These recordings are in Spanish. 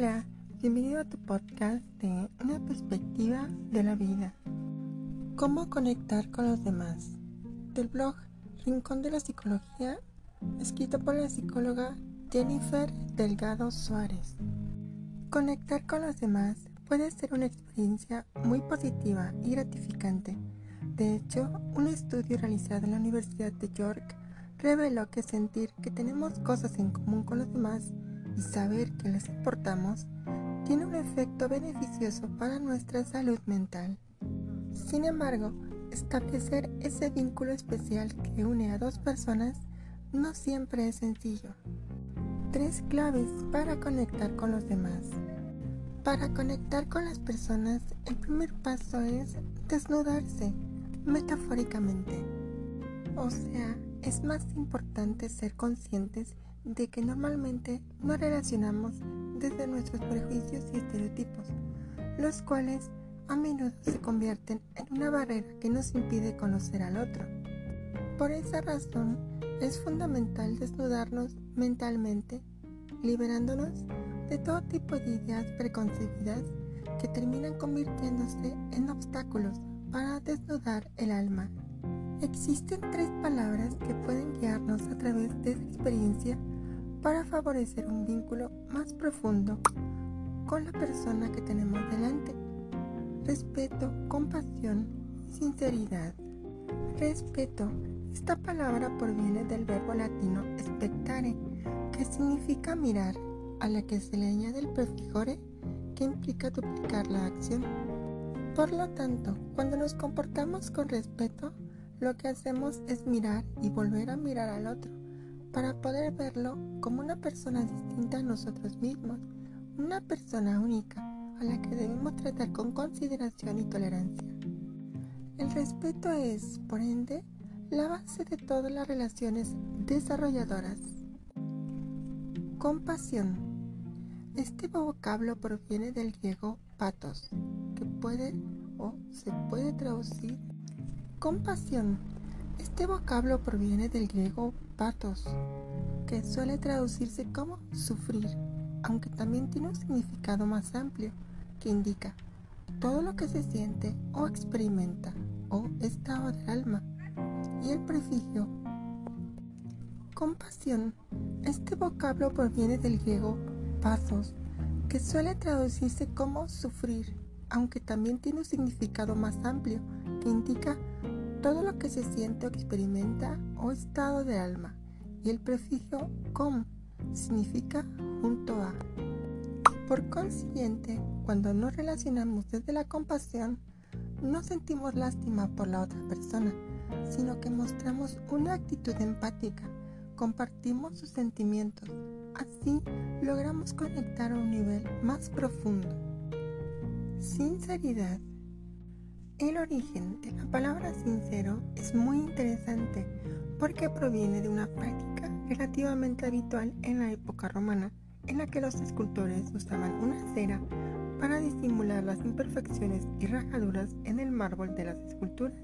Hola, bienvenido a tu podcast de Una perspectiva de la vida. ¿Cómo conectar con los demás? Del blog Rincón de la Psicología, escrito por la psicóloga Jennifer Delgado Suárez. Conectar con los demás puede ser una experiencia muy positiva y gratificante. De hecho, un estudio realizado en la Universidad de York reveló que sentir que tenemos cosas en común con los demás y saber que les importamos tiene un efecto beneficioso para nuestra salud mental. Sin embargo, establecer ese vínculo especial que une a dos personas no siempre es sencillo. Tres claves para conectar con los demás. Para conectar con las personas, el primer paso es desnudarse, metafóricamente. O sea, es más importante ser conscientes de que normalmente nos relacionamos desde nuestros prejuicios y estereotipos, los cuales a menudo se convierten en una barrera que nos impide conocer al otro. Por esa razón, es fundamental desnudarnos mentalmente, liberándonos de todo tipo de ideas preconcebidas que terminan convirtiéndose en obstáculos para desnudar el alma. Existen tres palabras que pueden guiarnos a través de esa experiencia para favorecer un vínculo más profundo con la persona que tenemos delante. Respeto, compasión sinceridad. Respeto. Esta palabra proviene del verbo latino spectare, que significa mirar, a la que se le añade el prefijore, que implica duplicar la acción. Por lo tanto, cuando nos comportamos con respeto, lo que hacemos es mirar y volver a mirar al otro para poder verlo como una persona distinta a nosotros mismos, una persona única a la que debemos tratar con consideración y tolerancia. El respeto es, por ende, la base de todas las relaciones desarrolladoras. Compasión. Este vocablo proviene del griego patos, que puede o se puede traducir compasión. Este vocablo proviene del griego patos, que suele traducirse como sufrir, aunque también tiene un significado más amplio, que indica todo lo que se siente o experimenta o estado del alma. Y el prefijo compasión. Este vocablo proviene del griego pasos, que suele traducirse como sufrir, aunque también tiene un significado más amplio, que indica todo lo que se siente o experimenta o estado de alma. Y el prefijo com significa junto a. Por consiguiente, cuando nos relacionamos desde la compasión, no sentimos lástima por la otra persona, sino que mostramos una actitud empática, compartimos sus sentimientos, así logramos conectar a un nivel más profundo. Sinceridad el origen de la palabra sincero es muy interesante porque proviene de una práctica relativamente habitual en la época romana, en la que los escultores usaban una cera para disimular las imperfecciones y rajaduras en el mármol de las esculturas.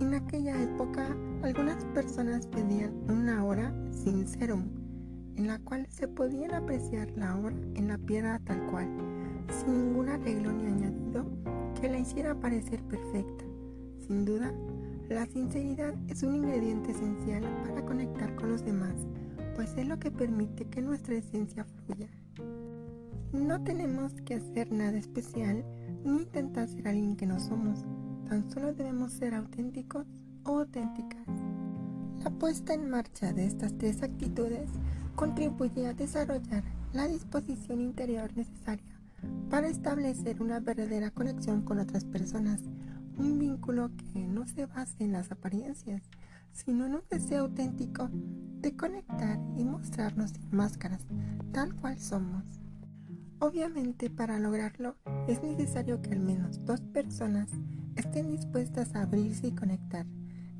En aquella época, algunas personas pedían una hora sincerum, en la cual se podían apreciar la obra en la piedra tal cual, sin ningún arreglo ni añadido que la hiciera parecer perfecta. Sin duda, la sinceridad es un ingrediente esencial para conectar con los demás, pues es lo que permite que nuestra esencia fluya. No tenemos que hacer nada especial ni intentar ser alguien que no somos, tan solo debemos ser auténticos o auténticas. La puesta en marcha de estas tres actitudes contribuye a desarrollar la disposición interior necesaria para establecer una verdadera conexión con otras personas, un vínculo que no se base en las apariencias, sino en un deseo auténtico de conectar y mostrarnos sin máscaras, tal cual somos. Obviamente para lograrlo es necesario que al menos dos personas estén dispuestas a abrirse y conectar.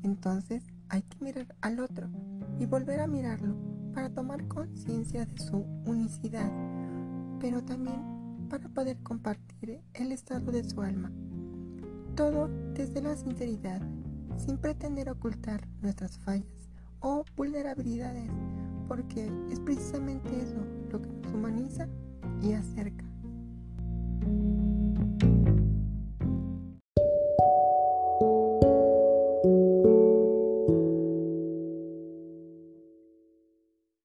Entonces hay que mirar al otro y volver a mirarlo para tomar conciencia de su unicidad, pero también para poder compartir el estado de su alma. Todo desde la sinceridad, sin pretender ocultar nuestras fallas o vulnerabilidades, porque es precisamente eso lo que nos humaniza y hacer